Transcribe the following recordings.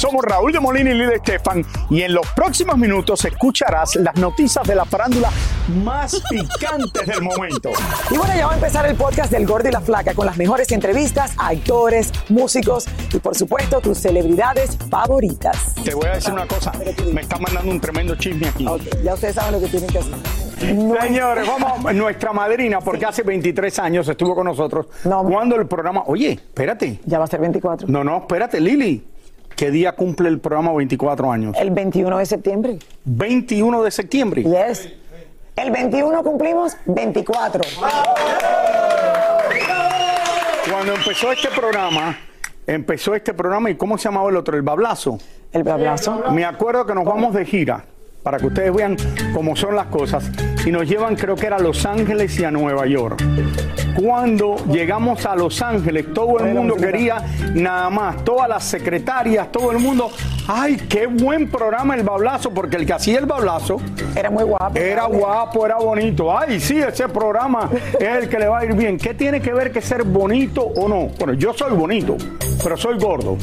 Somos Raúl de Molina y Lidia Estefan y en los próximos minutos escucharás las noticias de la farándula más picantes del momento. Y bueno, ya va a empezar el podcast del Gordo y la Flaca con las mejores entrevistas a actores, músicos y por supuesto tus celebridades favoritas. Te voy a decir una cosa, me está mandando un tremendo chisme aquí. Ok, ya ustedes saben lo que tienen que hacer. Señores, vamos, nuestra madrina, porque hace 23 años estuvo con nosotros. No. Cuando el programa, oye, espérate. Ya va a ser 24. No, no, espérate, Lili. ¿Qué día cumple el programa 24 años? El 21 de septiembre. 21 de septiembre. Yes. El 21 cumplimos 24. Cuando empezó este programa, empezó este programa y ¿cómo se llamaba el otro? El Bablazo. El abrazo. Me acuerdo que nos vamos de gira para que ustedes vean cómo son las cosas y nos llevan creo que era a Los Ángeles y a Nueva York. Cuando llegamos a Los Ángeles, todo el mundo quería nada más, todas las secretarias, todo el mundo, ay, qué buen programa el bablazo, porque el que hacía el bablazo Era muy guapo. era guapo, era bonito. Ay, sí, ese programa es el que le va a ir bien. ¿Qué tiene que ver que ser bonito o no? Bueno, yo soy bonito, pero soy gordo.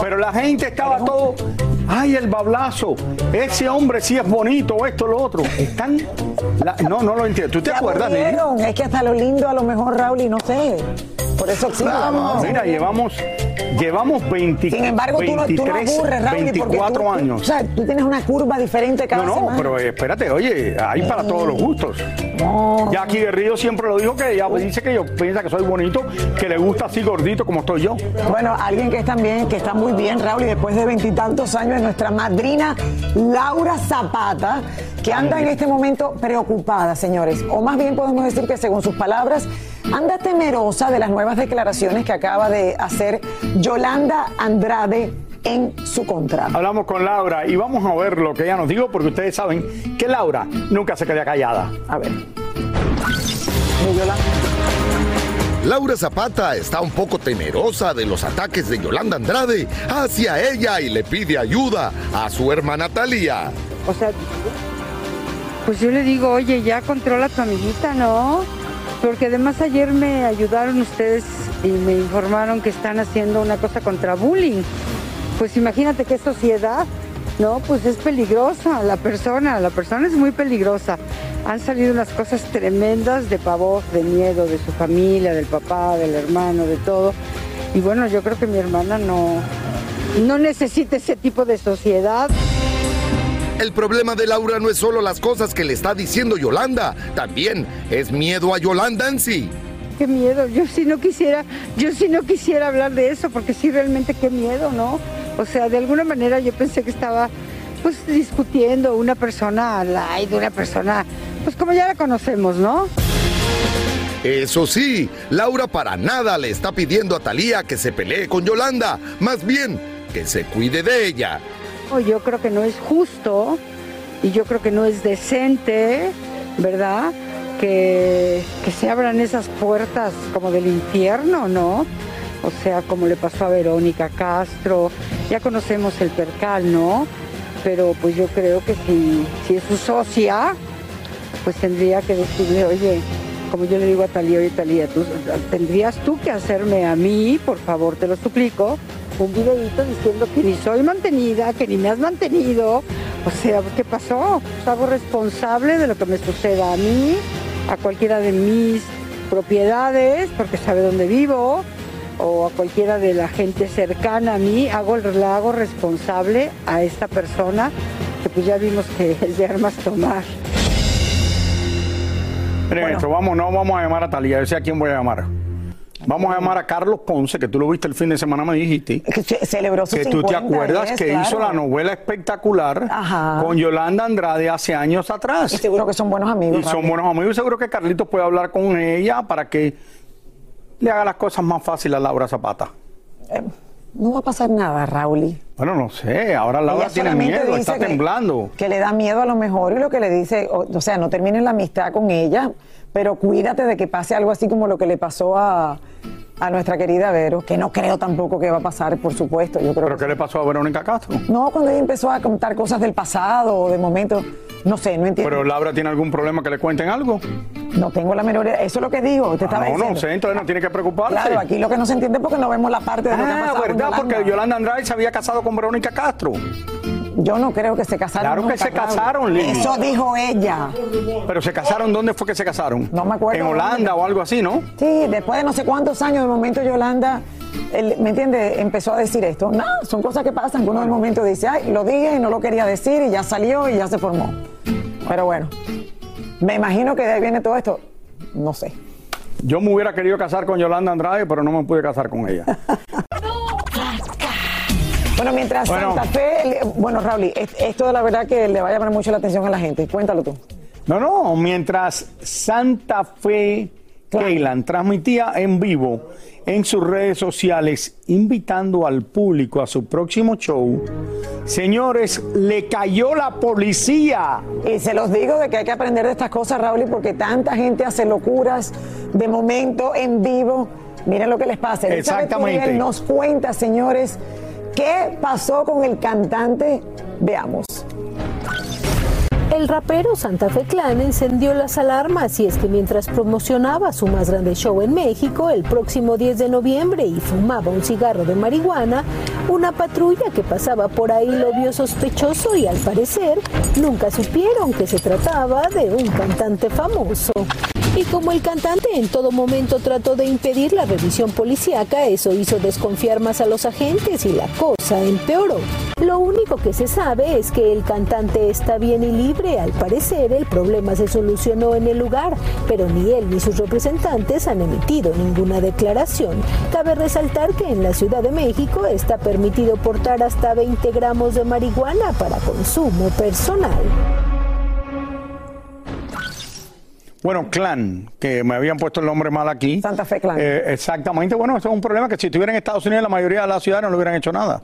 Pero la gente estaba todo, ay, el bablazo, ese hombre sí es bonito, esto, lo otro. Están, la- no, no lo entiendo. ¿Tú te acuerdas de aburrieron. Es que hasta lo lindo a lo mejor, Raúl, y no sé. Por eso la moda. Mira, llevamos, llevamos 20, Sin embargo, tú no, tú no 23, aburres, Raúl, porque 24 tú- años. O sea, tú tienes una curva diferente cada No, no, semana. pero eh, espérate, oye, hay para todos los gustos. Jackie de Río siempre lo dijo que ella dice que yo piensa que soy bonito, que le gusta así gordito como estoy yo. Bueno, alguien que está bien, que está muy bien, Raúl, y después de veintitantos años es nuestra madrina Laura Zapata, que anda en este momento preocupada, señores. O más bien podemos decir que según sus palabras, anda temerosa de las nuevas declaraciones que acaba de hacer Yolanda Andrade en su contra. Hablamos con Laura y vamos a ver lo que ella nos dijo, porque ustedes saben que Laura nunca se queda callada. A ver. Laura Zapata está un poco temerosa de los ataques de Yolanda Andrade hacia ella y le pide ayuda a su hermana Talía. O sea, pues yo le digo, oye, ya controla a tu amiguita, ¿no? Porque además ayer me ayudaron ustedes y me informaron que están haciendo una cosa contra bullying. Pues imagínate qué sociedad, ¿no? Pues es peligrosa la persona, la persona es muy peligrosa. Han salido unas cosas tremendas de pavor, de miedo, de su familia, del papá, del hermano, de todo. Y bueno, yo creo que mi hermana no, no necesita ese tipo de sociedad. El problema de Laura no es solo las cosas que le está diciendo Yolanda, también es miedo a Yolanda en sí. Qué miedo, yo sí no quisiera, yo sí no quisiera hablar de eso, porque sí realmente qué miedo, ¿no? O sea, de alguna manera yo pensé que estaba pues discutiendo una persona aire, una persona, pues como ya la conocemos, ¿no? Eso sí, Laura para nada le está pidiendo a Talía que se pelee con Yolanda, más bien que se cuide de ella. Yo creo que no es justo y yo creo que no es decente, ¿verdad? Que, que se abran esas puertas como del infierno, ¿no? O sea, como le pasó a Verónica Castro, ya conocemos el percal, ¿no? Pero pues yo creo que si, si es su socia, pues tendría que decirle, oye, como yo le digo a Talía, oye Talía, tendrías tú que hacerme a mí, por favor, te lo suplico, un videíto diciendo que ni soy mantenida, que ni me has mantenido. O sea, ¿qué pasó? Pues responsable de lo que me suceda a mí, a cualquiera de mis propiedades, porque sabe dónde vivo, o a cualquiera de la gente cercana a mí, hago, la hago responsable a esta persona que pues ya vimos que es de armas tomar. Miren esto, vamos, no vamos a llamar a Talía, yo sé a quién voy a llamar. Vamos a llamar a Carlos Ponce, que tú lo viste el fin de semana, me dijiste. Que ce- celebró sus Que tú te 50 acuerdas es, que claro. hizo la novela espectacular Ajá. con Yolanda Andrade hace años atrás. Y seguro que son buenos amigos. Y son buenos amigos. Seguro que Carlitos puede hablar con ella para que le haga las cosas más fáciles a Laura Zapata. Eh, no va a pasar nada, Raúl. Bueno, no sé. Ahora Laura Ella tiene miedo, está que- temblando. Que le da miedo a lo mejor y lo que le dice, o, o sea, no termines la amistad con ella, pero cuídate de que pase algo así como lo que le pasó a, a nuestra querida Vero, que no creo tampoco que va a pasar, por supuesto. Yo creo ¿Pero que qué le pasó a Verónica Castro? No, cuando ella empezó a contar cosas del pasado o de momento, no sé, no entiendo. ¿Pero Laura tiene algún problema que le cuenten algo? No tengo la menor idea. Eso es lo que digo, te estaba Ah, no, no sé, entonces no tiene que preocuparse. Claro, aquí lo que no se entiende es porque no vemos la parte de lo que ha Ah, pasado con ¿verdad? Yolanda. Porque Yolanda Andrade se había casado con Verónica Castro. Yo no creo que se casaron. Claro que se casaron, Lili. Eso dijo ella. Pero se casaron, ¿dónde fue que se casaron? No me acuerdo En. Holanda o algo así, ¿no? Sí, después de no sé cuántos años, de momento Yolanda, él, ¿me entiende? Empezó a decir esto. No, son cosas que pasan, que uno de momento dice, ay, lo dije y no lo quería decir y ya salió y ya se formó. Pero bueno, me imagino que de ahí viene todo esto. No sé. Yo me hubiera querido casar con Yolanda Andrade, pero no me pude casar con ella. Bueno, mientras Bueno. Santa Fe, bueno, Raúl, es- esto de la verdad que le va a llamar mucho la atención a la gente. Cuéntalo tú. No, no, mientras Santa Fe Keylan transmitía en vivo en sus redes sociales invitando al público a su próximo show, señores, le cayó la policía. Y se los digo de que hay que aprender de estas cosas, Raúl, porque tanta gente hace locuras de momento en vivo. Miren lo que les pasa. Exactamente. Nos cuenta, señores, qué pasó con el cantante. Veamos. El rapero Santa Fe Clan encendió las alarmas y es que mientras promocionaba su más grande show en México el próximo 10 de noviembre y fumaba un cigarro de marihuana, una patrulla que pasaba por ahí lo vio sospechoso y al parecer nunca supieron que se trataba de un cantante famoso. Y como el cantante en todo momento trató de impedir la revisión policíaca, eso hizo desconfiar más a los agentes y la cosa empeoró. Lo único que se sabe es que el cantante está bien y libre. Al parecer, el problema se solucionó en el lugar, pero ni él ni sus representantes han emitido ninguna declaración. Cabe resaltar que en la Ciudad de México está permitido portar hasta 20 gramos de marihuana para consumo personal. Bueno, Clan, que me habían puesto el nombre mal aquí. Santa Fe Clan. Eh, exactamente, bueno, eso es un problema que si estuviera en Estados Unidos la mayoría de las ciudades no le hubieran hecho nada.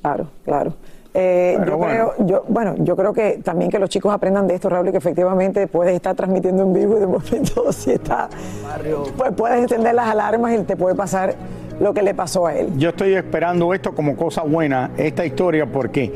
Claro, claro. Eh, yo bueno. creo, yo, bueno, yo creo que también que los chicos aprendan de esto, Raúl, y que efectivamente puedes estar transmitiendo en vivo y de momento si está, pues puedes encender las alarmas y te puede pasar lo que le pasó a él. Yo estoy esperando esto como cosa buena, esta historia, porque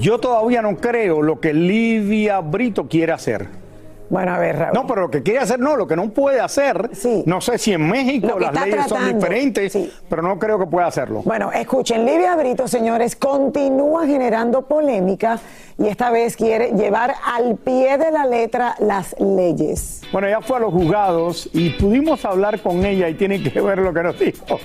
yo todavía no creo lo que Lidia Brito quiere hacer. Bueno, a ver, Raúl. No, pero lo que quiere hacer no, lo que no puede hacer. No sé si en México las leyes son diferentes, pero no creo que pueda hacerlo. Bueno, escuchen, Livia Brito, señores, continúa generando polémica y esta vez quiere llevar al pie de la letra las leyes. Bueno, ella fue a los juzgados y pudimos hablar con ella y tienen que ver lo que nos dijo.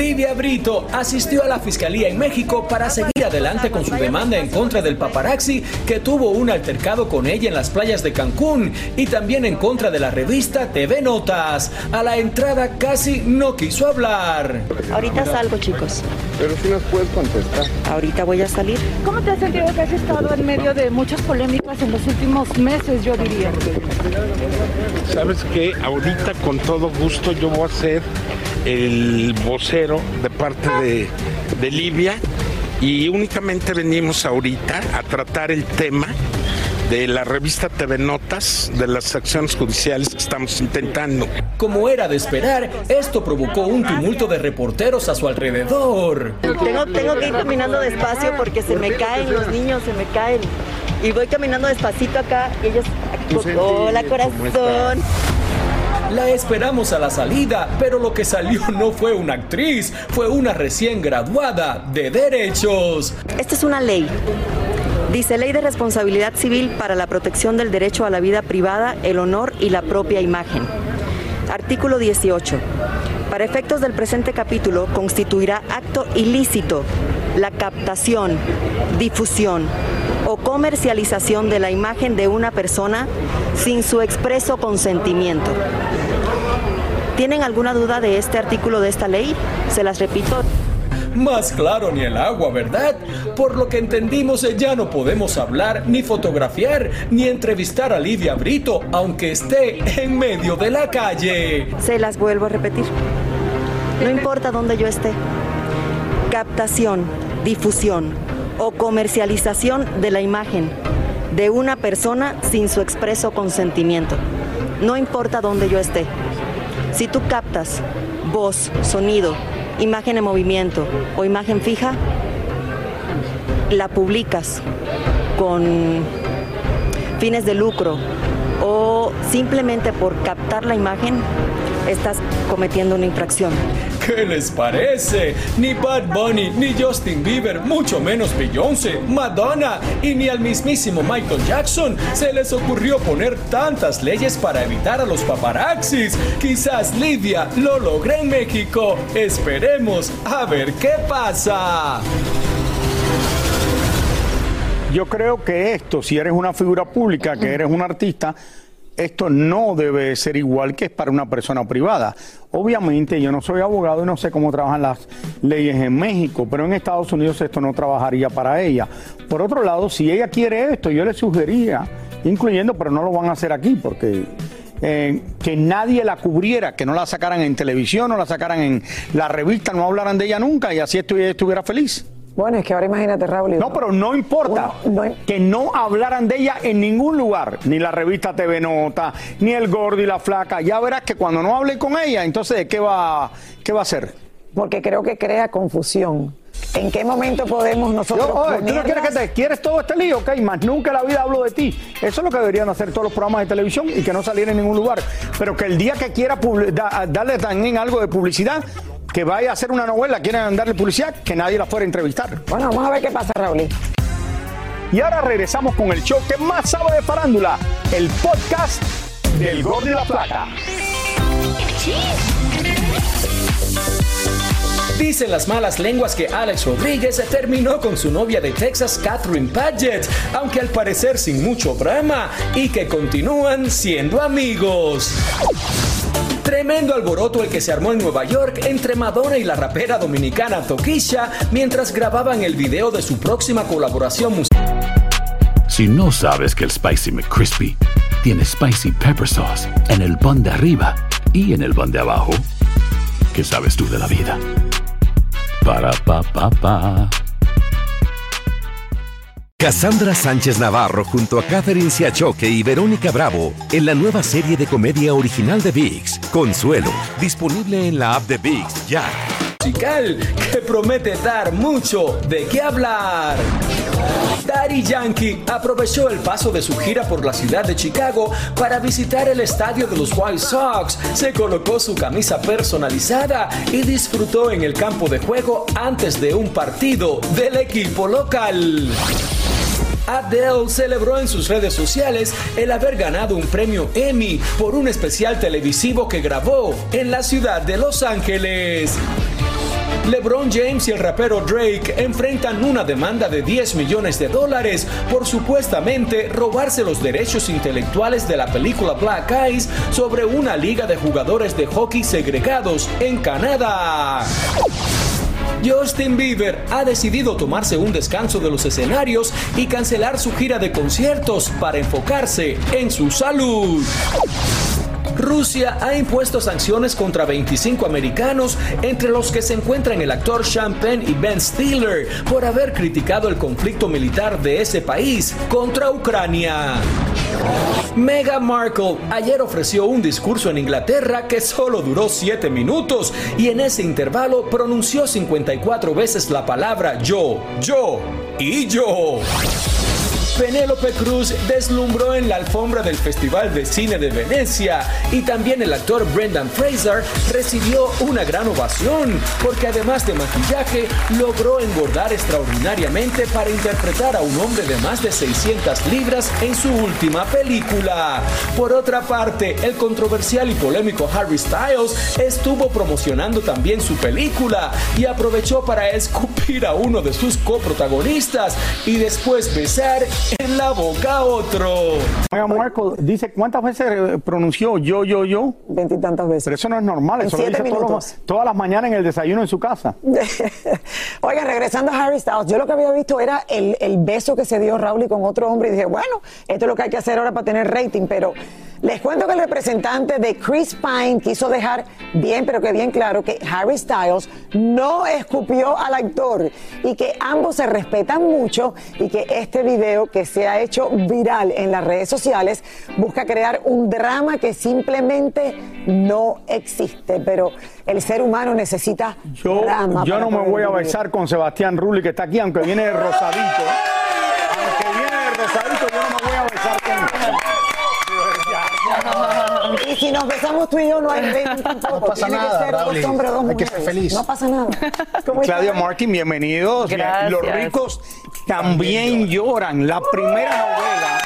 Livia Brito asistió a la fiscalía en México para seguir adelante con su demanda en contra del paparazzi que tuvo un altercado con ella en las playas de Cancún y también en contra de la revista TV Notas. A la entrada casi no quiso hablar. Ahorita salgo, chicos. Pero si nos puedes contestar. Ahorita voy a salir. ¿Cómo te has sentido que has estado en medio de muchas polémicas en los últimos meses, yo diría? ¿Sabes qué? Ahorita con todo gusto yo voy a ser el vocero de parte de, de Libia y únicamente venimos ahorita a tratar el tema de la revista TV Notas, de las acciones judiciales que estamos intentando. Como era de esperar, esto provocó un tumulto de reporteros a su alrededor. Tengo, tengo que ir caminando despacio porque se me caen los niños, se me caen. Y voy caminando despacito acá y ellos, hola corazón. La esperamos a la salida, pero lo que salió no fue una actriz, fue una recién graduada de Derechos. Esta es una ley. Dice Ley de Responsabilidad Civil para la protección del derecho a la vida privada, el honor y la propia imagen. Artículo 18. Para efectos del presente capítulo, constituirá acto ilícito la captación, difusión o comercialización de la imagen de una persona sin su expreso consentimiento. ¿Tienen alguna duda de este artículo de esta ley? Se las repito. Más claro ni el agua, ¿verdad? Por lo que entendimos, eh, ya no podemos hablar, ni fotografiar, ni entrevistar a Lidia Brito, aunque esté en medio de la calle. Se las vuelvo a repetir. No importa dónde yo esté. Captación, difusión o comercialización de la imagen de una persona sin su expreso consentimiento. No importa dónde yo esté. Si tú captas voz, sonido, imagen en movimiento o imagen fija, la publicas con fines de lucro o simplemente por captar la imagen, estás cometiendo una infracción. ¿Qué les parece? Ni Bad Bunny, ni Justin Bieber, mucho menos Beyoncé, Madonna y ni al mismísimo Michael Jackson se les ocurrió poner tantas leyes para evitar a los paparazzis. Quizás Lidia lo logre en México. Esperemos a ver qué pasa. Yo creo que esto, si eres una figura pública, que eres un artista, esto no debe ser igual que es para una persona privada. Obviamente yo no soy abogado y no sé cómo trabajan las leyes en México, pero en Estados Unidos esto no trabajaría para ella. Por otro lado, si ella quiere esto, yo le sugeriría, incluyendo, pero no lo van a hacer aquí porque eh, que nadie la cubriera, que no la sacaran en televisión, no la sacaran en la revista, no hablaran de ella nunca y así estuviera feliz. Bueno, es que ahora imagínate, Raúl. No, pero no importa que no hablaran de ella en ningún lugar, ni la revista TV Nota, ni el gordo y la flaca. Ya verás que cuando no hable con ella, entonces, ¿qué va, qué va a hacer? Porque creo que crea confusión. ¿En qué momento podemos nosotros Yo, oye, ¿Tú no quieres que te quieres todo este lío? Ok, más nunca en la vida hablo de ti. Eso es lo que deberían hacer todos los programas de televisión y que no saliera en ningún lugar. Pero que el día que quiera darle también algo de publicidad, que vaya a hacer una novela, quieren darle publicidad, que nadie la fuera a entrevistar. Bueno, vamos a ver qué pasa, Raúl. Y ahora regresamos con el show que más sabe de farándula, el podcast del Gol de la Plata. Dicen las malas lenguas que Alex Rodríguez terminó con su novia de Texas, Catherine Paget, aunque al parecer sin mucho drama, y que continúan siendo amigos. Tremendo alboroto el que se armó en Nueva York entre Madonna y la rapera dominicana Tokisha mientras grababan el video de su próxima colaboración musical. Si no sabes que el Spicy McCrispy tiene Spicy Pepper Sauce en el pan de arriba y en el pan de abajo, ¿qué sabes tú de la vida? Para, pa, pa, pa. Cassandra Sánchez Navarro junto a Catherine Siachoque y Verónica Bravo en la nueva serie de comedia original de VIX, Consuelo, disponible en la app de VIX ya. Musical que promete dar mucho de qué hablar. Daddy Yankee aprovechó el paso de su gira por la ciudad de Chicago para visitar el estadio de los White Sox, se colocó su camisa personalizada y disfrutó en el campo de juego antes de un partido del equipo local. Adele celebró en sus redes sociales el haber ganado un premio Emmy por un especial televisivo que grabó en la ciudad de Los Ángeles. LeBron James y el rapero Drake enfrentan una demanda de 10 millones de dólares por supuestamente robarse los derechos intelectuales de la película Black Eyes sobre una liga de jugadores de hockey segregados en Canadá. Justin Bieber ha decidido tomarse un descanso de los escenarios y cancelar su gira de conciertos para enfocarse en su salud. Rusia ha impuesto sanciones contra 25 americanos, entre los que se encuentran el actor Sean Penn y Ben Stiller, por haber criticado el conflicto militar de ese país contra Ucrania. Meghan Markle ayer ofreció un discurso en Inglaterra que solo duró 7 minutos y en ese intervalo pronunció 54 veces la palabra yo, yo y yo. Penélope Cruz deslumbró en la alfombra del Festival de Cine de Venecia y también el actor Brendan Fraser recibió una gran ovación porque además de maquillaje logró engordar extraordinariamente para interpretar a un hombre de más de 600 libras en su última película. Por otra parte, el controversial y polémico Harry Styles estuvo promocionando también su película y aprovechó para escupir a uno de sus coprotagonistas y después besar en la boca a otro. Meghan Markle dice cuántas veces eh, pronunció yo, yo, yo. Veintitantas veces. Pero eso no es normal, En eso lo siete dice los- todas las mañanas en el desayuno en su casa. Oiga, regresando a Harry Styles, yo lo que había visto era el, el beso que se dio Raúl con otro hombre y dije, bueno, esto es lo que hay que hacer ahora para tener rating, pero les cuento que el representante de Chris Pine quiso dejar bien, pero que bien claro que Harry Styles no escupió al actor y que ambos se respetan mucho y que este video que se ha hecho viral en las redes sociales busca crear un drama que simplemente no existe, pero el ser humano necesita Yo, drama. yo no me voy a besar con Sebastián Rulli, que está aquí, aunque viene de rosadito. Aunque viene de rosadito, yo no me voy a besar con Y si nos besamos tú y yo, no hay rating tampoco. No pasa Tiene que ser dos Raúl. hombres o dos Hay que mujeres. ser feliz. No pasa nada. ¿Cómo? Claudia Martin, bienvenidos. Gracias. Los ricos también lloran. La primera novela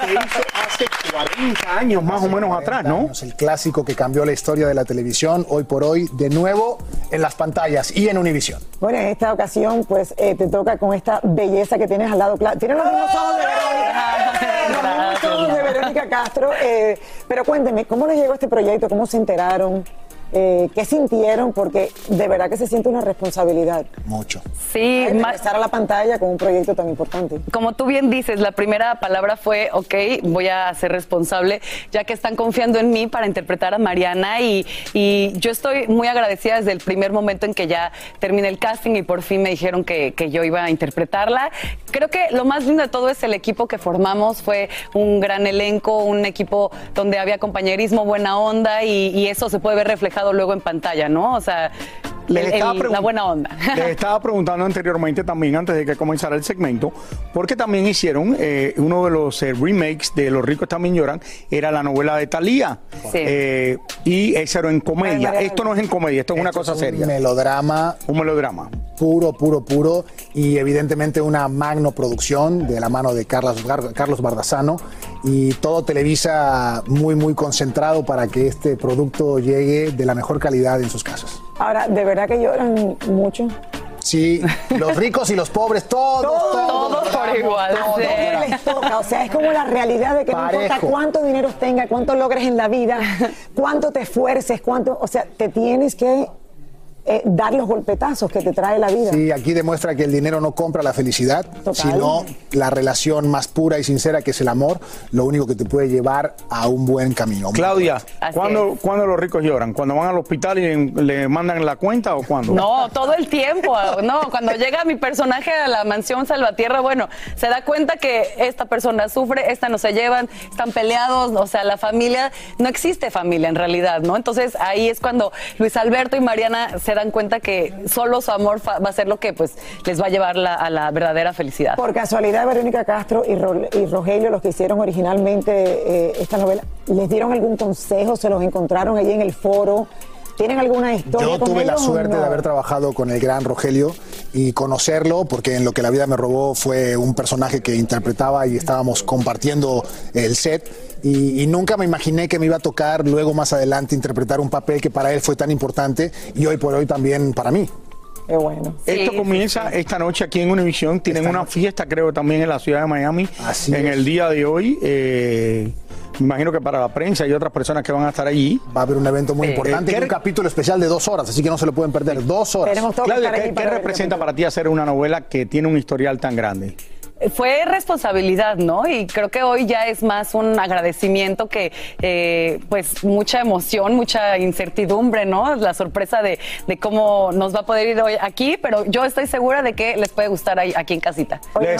se hizo hace 40 años más o menos atrás, ¿no? años, El clásico que cambió la historia de la televisión, hoy por hoy, de nuevo en las pantallas y en Univisión. Bueno, en esta ocasión, pues eh, te toca con esta belleza que tienes al lado. Tienes los mismos ojos de Verónica. Los mismos ojos de Castro. eh, pero cuénteme, ¿cómo les llegó este proyecto? ¿Cómo se enteraron? Eh, ¿Qué sintieron? Porque de verdad que se siente una responsabilidad. Mucho. Sí, Regresar a la pantalla con un proyecto tan importante. como tú bien dices, la primera palabra fue, ok, voy a ser responsable, ya que están confiando en mí para interpretar a Mariana y, y yo estoy muy agradecida desde el primer momento en que ya terminé el casting y por fin me dijeron que, que yo iba a interpretarla. Creo que lo más lindo de todo es el equipo que formamos, fue un gran elenco, un equipo donde había compañerismo, buena onda y, y eso se puede ver reflejado luego en pantalla, ¿no? O sea, Les el- estaba el- pregun- la buena onda. Les estaba preguntando anteriormente también, antes de que comenzara el segmento, porque también hicieron eh, uno de los eh, remakes de Los ricos también lloran, era la novela de Thalía. Eh, y ese era en comedia. Esto no es en comedia, esto es una cosa Un seria. melodrama. Un melodrama. Puro, puro, puro. Y evidentemente una magno producción de la mano de Carlos, Carlos Bardazano. Y todo Televisa muy, muy concentrado para que este producto llegue de la mejor calidad en sus casas. Ahora, ¿de verdad que lloran mucho? Sí, los ricos y los pobres, todos, todos, Todos por igual, todos sí. les toca, o sea, es como la realidad de que no importa cuánto dinero tengas, cuánto logres en la vida, cuánto te esfuerces, cuánto, o sea, te tienes que eh, dar los golpetazos que te trae la vida. Sí, aquí demuestra que el dinero no compra la felicidad, sino la relación más pura y sincera que es el amor, lo único que te puede llevar a un buen camino. Claudia, ¿cuándo, cuándo los ricos lloran? ¿Cuando van al hospital y le, le mandan la cuenta o cuándo? No, todo el tiempo. No, cuando llega mi personaje a la mansión Salvatierra, bueno, se da cuenta que esta persona sufre, esta no se llevan, están peleados, o sea, la familia, no existe familia en realidad, ¿no? Entonces ahí es cuando Luis Alberto y Mariana se dan cuenta que solo su amor va a ser lo que pues les va a llevar la- a la verdadera felicidad. Por casualidad, Verónica Castro y, Ro- y Rogelio, los que hicieron originalmente eh, esta novela, ¿les dieron algún consejo? ¿Se los encontraron allí en el foro? ¿Tienen alguna historia Yo con tuve la ellos suerte no? de haber trabajado con el gran Rogelio y conocerlo, porque en lo que la vida me robó fue un personaje que interpretaba y estábamos compartiendo el set. Y, y nunca me imaginé que me iba a tocar luego más adelante interpretar un papel que para él fue tan importante y hoy por hoy también para mí. Qué bueno. Esto comienza esta noche aquí en Univisión. Tienen una fiesta, creo, también en la ciudad de Miami. en el día de hoy. eh, me imagino que para la prensa y otras personas que van a estar allí. Va a haber un evento muy importante y un capítulo especial de dos horas, así que no se lo pueden perder. Dos horas. Claudia, ¿qué, qué representa para ti hacer una novela que tiene un historial tan grande? Fue responsabilidad, ¿no? Y creo que hoy ya es más un agradecimiento que, eh, pues, mucha emoción, mucha incertidumbre, ¿no? La sorpresa de, de cómo nos va a poder ir hoy aquí, pero yo estoy segura de que les puede gustar ahí- aquí en casita. Oye,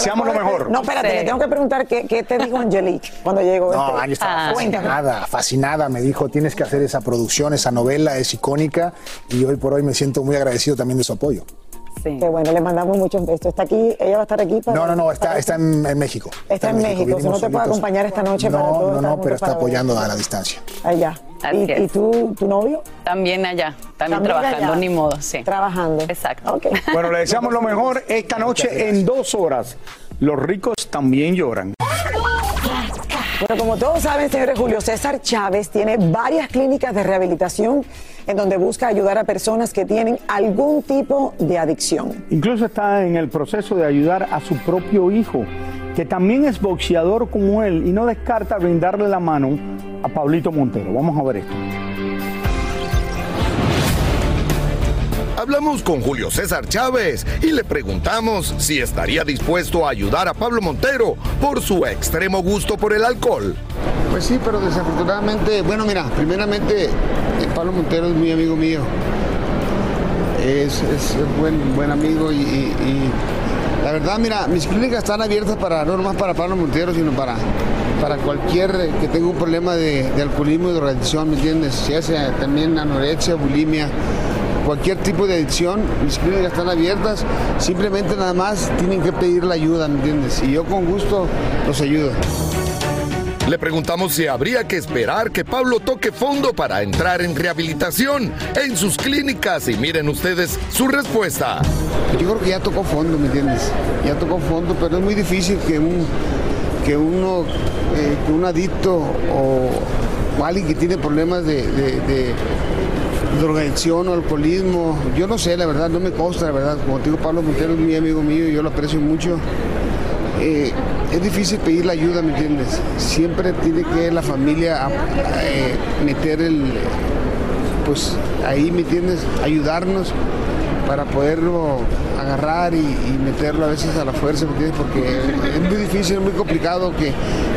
No, espérate, Sí. le tengo que preguntar qué, qué te dijo Angelique cuando llegó. No, este- estaba Ah, fascinada, fascinada. Me dijo, tienes que hacer esa producción, esa novela, es icónica. Y hoy por hoy me siento muy agradecido también de su apoyo. Qué bueno, le mandamos muchos besos. Está aquí, ella va a estar aquí para. No, no, no, está, está en, en México. Está en México, si no te puede acompañar esta noche para No, todos no, estar no, juntos pero está para ver. apoyando a la distancia. Allá. ¿Y, y tú, tu novio? También allá, también, También trabajando, allá. ni modo, sí. Trabajando. Exacto. Bueno, le deseamos lo mejor esta noche en dos horas. Los ricos también lloran. Bueno, como todos saben, señores, Julio César Chávez tiene varias clínicas de rehabilitación en donde busca ayudar a personas que tienen algún tipo de adicción. Incluso está en el proceso de ayudar a su propio hijo, que también es boxeador como él y no descarta brindarle la mano a Pablito Montero. Vamos a ver esto. Hablamos con Julio César Chávez y le preguntamos si estaría dispuesto a ayudar a Pablo Montero por su extremo gusto por el alcohol. Pues sí, pero desafortunadamente, bueno, mira, primeramente, eh, Pablo Montero es muy amigo mío. Es, es buen, buen amigo y, la verdad, mira, mis clínicas están abiertas para, no nomás para Pablo Montero, sino para, para cualquier eh, que tenga un problema de, de alcoholismo y drogadicción, ¿me entiendes? Ya sea también anorexia, bulimia, cualquier tipo de adicción, mis clínicas están abiertas, simplemente nada más tienen que pedir la ayuda, ¿me entiendes? Y yo con gusto los ayudo. Le preguntamos si habría que esperar que Pablo toque fondo para entrar en rehabilitación en sus clínicas y miren ustedes su respuesta. Yo creo que ya tocó fondo, ¿me entiendes? Ya tocó fondo, pero es muy difícil que un que uno, eh, que un adicto o, o alguien que tiene problemas de, de- de drogadicción o alcoholismo, yo no sé, la verdad, no me consta, la verdad. Como te digo, Pablo Montero es muy amigo mío y yo lo aprecio mucho. Eh, es difícil pedir la ayuda, ¿me entiendes? Siempre tiene que la familia eh, meter el, pues ahí, ¿me entiendes? Ayudarnos para poderlo agarrar y, meterlo a veces a la fuerza, ¿me entiendes? Porque es muy difícil, es muy complicado que,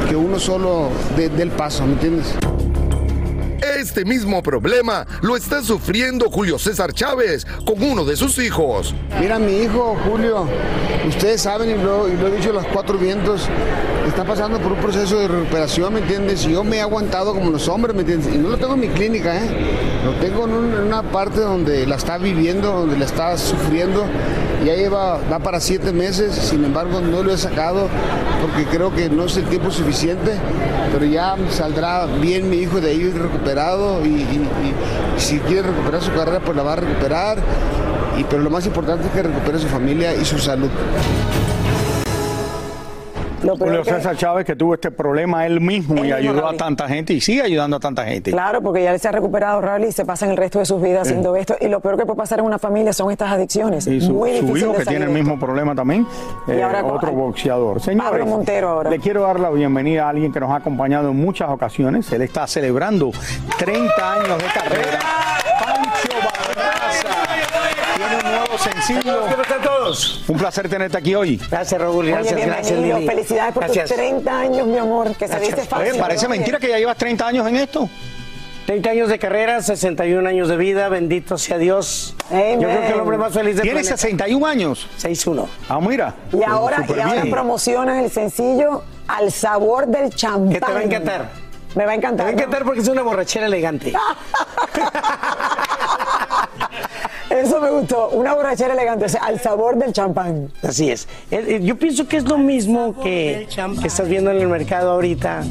que uno solo dé el paso, ¿me entiendes? Este mismo problema lo está sufriendo Julio César Chávez con uno de sus hijos. Mira, mi hijo Julio, ustedes saben y lo, y lo he dicho los cuatro vientos, está pasando por un proceso de recuperación, ¿me entiendes? Yo me he aguantado como los hombres, ¿me entiendes? Y no lo tengo en mi clínica, ¿eh? Lo tengo en, un- en una parte donde la está viviendo, donde la está sufriendo. Ya lleva, va para siete meses, sin embargo no lo he sacado porque creo que no es el tiempo suficiente, pero ya saldrá bien mi hijo de ahí recuperado y, y- y si quiere recuperar su carrera pues la va a recuperar, y, pero lo más importante es que recupere su familia y su salud. Julio César Chávez que tuvo este problema él mismo y mismo, ayudó a tanta gente y sigue ayudando a tanta gente. Claro, porque ya él se ha recuperado, Raúl, y se pasan el resto de sus vidas haciendo esto. Y lo peor que puede pasar en una familia son estas adicciones. Y su, Muy su hijo que tiene el mismo problema también, eh, ahora otro boxeador. Señores, Pablo Montero ahora. le quiero dar la bienvenida a alguien que nos ha acompañado en muchas ocasiones. Él está celebrando 30 años de carrera. Tiene un nuevo sencillo. ¿Cómo están todos? Un placer tenerte aquí hoy. Gracias, Raúl. Oye, Gracias, gracias. Lili. Felicidades por Gracias. tus 30 años, mi amor, que se dice fácil. Oye, parece ¿no? mentira que ya llevas 30 años en esto. 30 años de carrera, 61 años de vida, bendito sea Dios. Amen. Yo creo que el hombre más feliz del Tienes planeta. 61 años. 6-1. Ah, mira. Y ahora, y ahora promocionas el sencillo Al sabor del champán. Que te va a encantar. Me va a Te encantar. va a encantar porque es una borrachera elegante. Eso me gustó. Una borrachera elegante, o sea, al sabor del champán. Así es. Eh, eh, Yo pienso que es lo mismo que, que estás viendo en el mercado ahorita,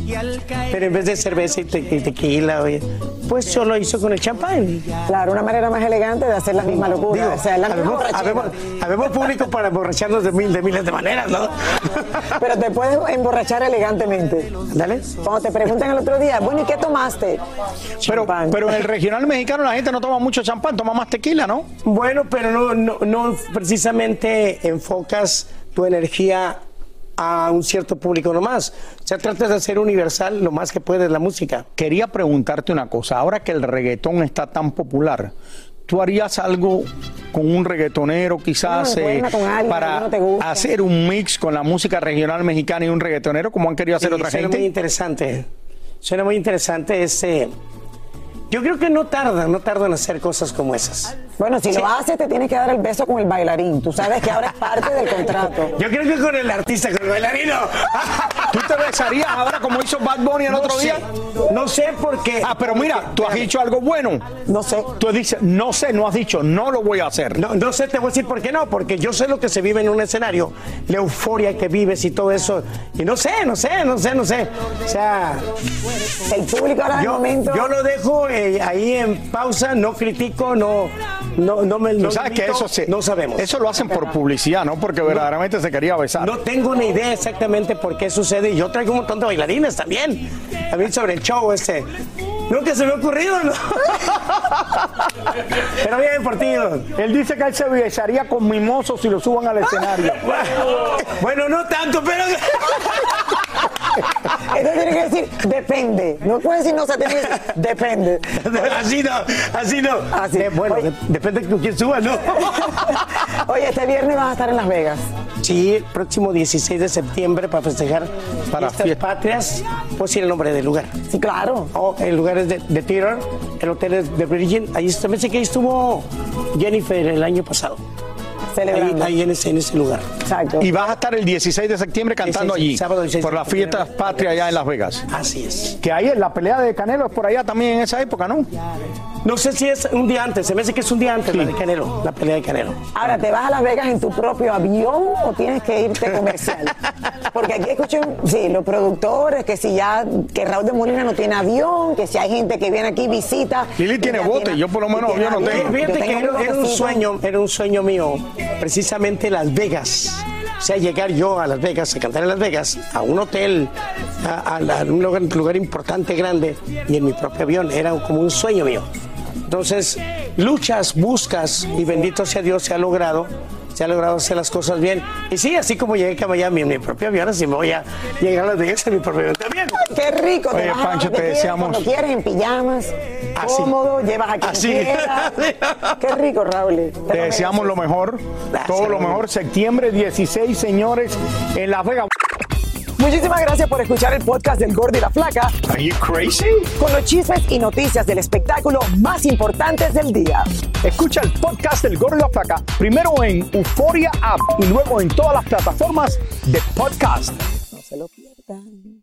pero en vez de cerveza y, te- y tequila, oye, pues solo hizo con el champán. Claro, una manera más elegante de hacer la misma locura. Digo, o sea, la misma habemos, borrachera. habemos- habemos público para emborracharnos de, mil, de miles de maneras, ¿no? Pero te puedes emborrachar elegantemente. Dale. Cuando te preguntan el otro día, bueno, ¿y qué tomaste? Pero, Champán. pero en el regional mexicano la gente no toma mucho champán, toma más tequila, ¿no? Bueno, pero no, no, no precisamente enfocas tu energía a un cierto público nomás. O sea, tratas de hacer universal lo más que puedes la música. Quería preguntarte una cosa, ahora que el reggaetón está tan popular, ¿tú harías algo con un reggaetonero quizás No, bueno, eh, con alguien que para no hacer un mix con la música regional mexicana y un reggaetonero como han querido hacer Sí, otra suena gente? muy interesante. Suena muy interesante ese... Yo creo que no tarda, no tarda en hacer cosas como esas. Bueno, si lo haces, te tienes que dar el beso con el bailarín. Tú sabes que ahora es parte del contrato. Yo creo que con el artista, con el bailarino. ¿Tú te besarías ahora como hizo Bad Bunny el No otro sé. día? No sé por qué. Ah, pero mira, tú has dicho algo bueno. No sé. Tú dices, no sé, no has dicho, no lo voy a hacer. No, no sé, te voy a decir por qué no, porque yo sé lo que se vive en un escenario, la euforia que vives y todo eso. Y no sé, no sé, no sé, no sé. O sea, El público ahora yo, momento. yo lo dejo eh, ahí en pausa, no critico, no, no, no me no sabes que eso se, no sabemos. Eso lo hacen por publicidad, ¿no? Porque verdaderamente se quería besar. No tengo una idea exactamente por qué sucede. y Yo traigo un montón de bailarines también. También sobre el show este. Nunca se me ha ocurrido, ¿no? Pero bien por ti. Él dice que él se besaría con mimosos si lo suban al escenario. Bueno, no tanto, pero. Eso tiene que decir, depende. No puede decir no se tiene que decir, depende. Así no, así no. Así. Eh, bueno, Oye. depende de quién suba, ¿no? Oye, este viernes vas a estar en Las Vegas. Sí, el próximo 16 de septiembre para festejar Para estas fiesta. patrias. Puedo decir el nombre del lugar. Sí, claro. Oh, el lugar es de, de Theater, el hotel es de Virgin. Ahí también sé que ahí estuvo Jennifer el año pasado. Celebrando. ahí en, ese, en ese lugar. Exacto. Y vas a estar el 16 de septiembre cantando Sí, sí, sí, allí. sábado 16 por las fiestas patrias allá en Las Vegas. Así es. Que ahí la pelea de Canelo es por allá también en esa época, ¿no? No sé si es un día antes, se me hace que es un día antes la de Canelo, la pelea de Canelo. Ahora, ¿te vas a Las Vegas en tu propio avión o tienes que irte comercial? Porque aquí escucho, sí, los productores, que si ya, que Raúl de Molina no tiene avión, que si hay gente que viene aquí, visita. Lili tiene bote, yo por lo menos y tiene avión no tengo. Fíjate Yo que tengo era, mi era un sueño, era un sueño mío, precisamente Las Vegas. O sea, llegar yo a Las Vegas, a cantar en Las Vegas, a un hotel, a, a la- a un lugar, lugar importante, grande, y en mi propio avión. Era como un sueño mío. Entonces, luchas, buscas, y bendito sea Dios, se ha logrado. Se ha logrado hacer las cosas bien. Y sí, así como llegué a Miami en mi propio avión, así me voy a llegar a Las Vegas en mi propio avión también. Qué rico, Oye, Pancho, te deseamos- Cuando quieres, en pijamas, Así. cómodo, llevas a quien Así. Qué rico, Raúl. Te deseamos lo mejor, todo lo mejor. Septiembre 16, señores, en Las Vegas. Muchísimas gracias por escuchar el podcast del Gordo y la Flaca Are you crazy? con los chismes y noticias del espectáculo más importantes del día. Escucha el podcast del Gordo y la Flaca primero en Euforia App y luego en todas las plataformas de podcast. No se lo pierdan.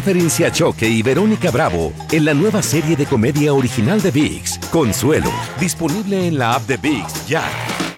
Catherine Siachoque y Verónica Bravo en la nueva serie de comedia original de VIX, Consuelo, disponible en la app de VIX ya.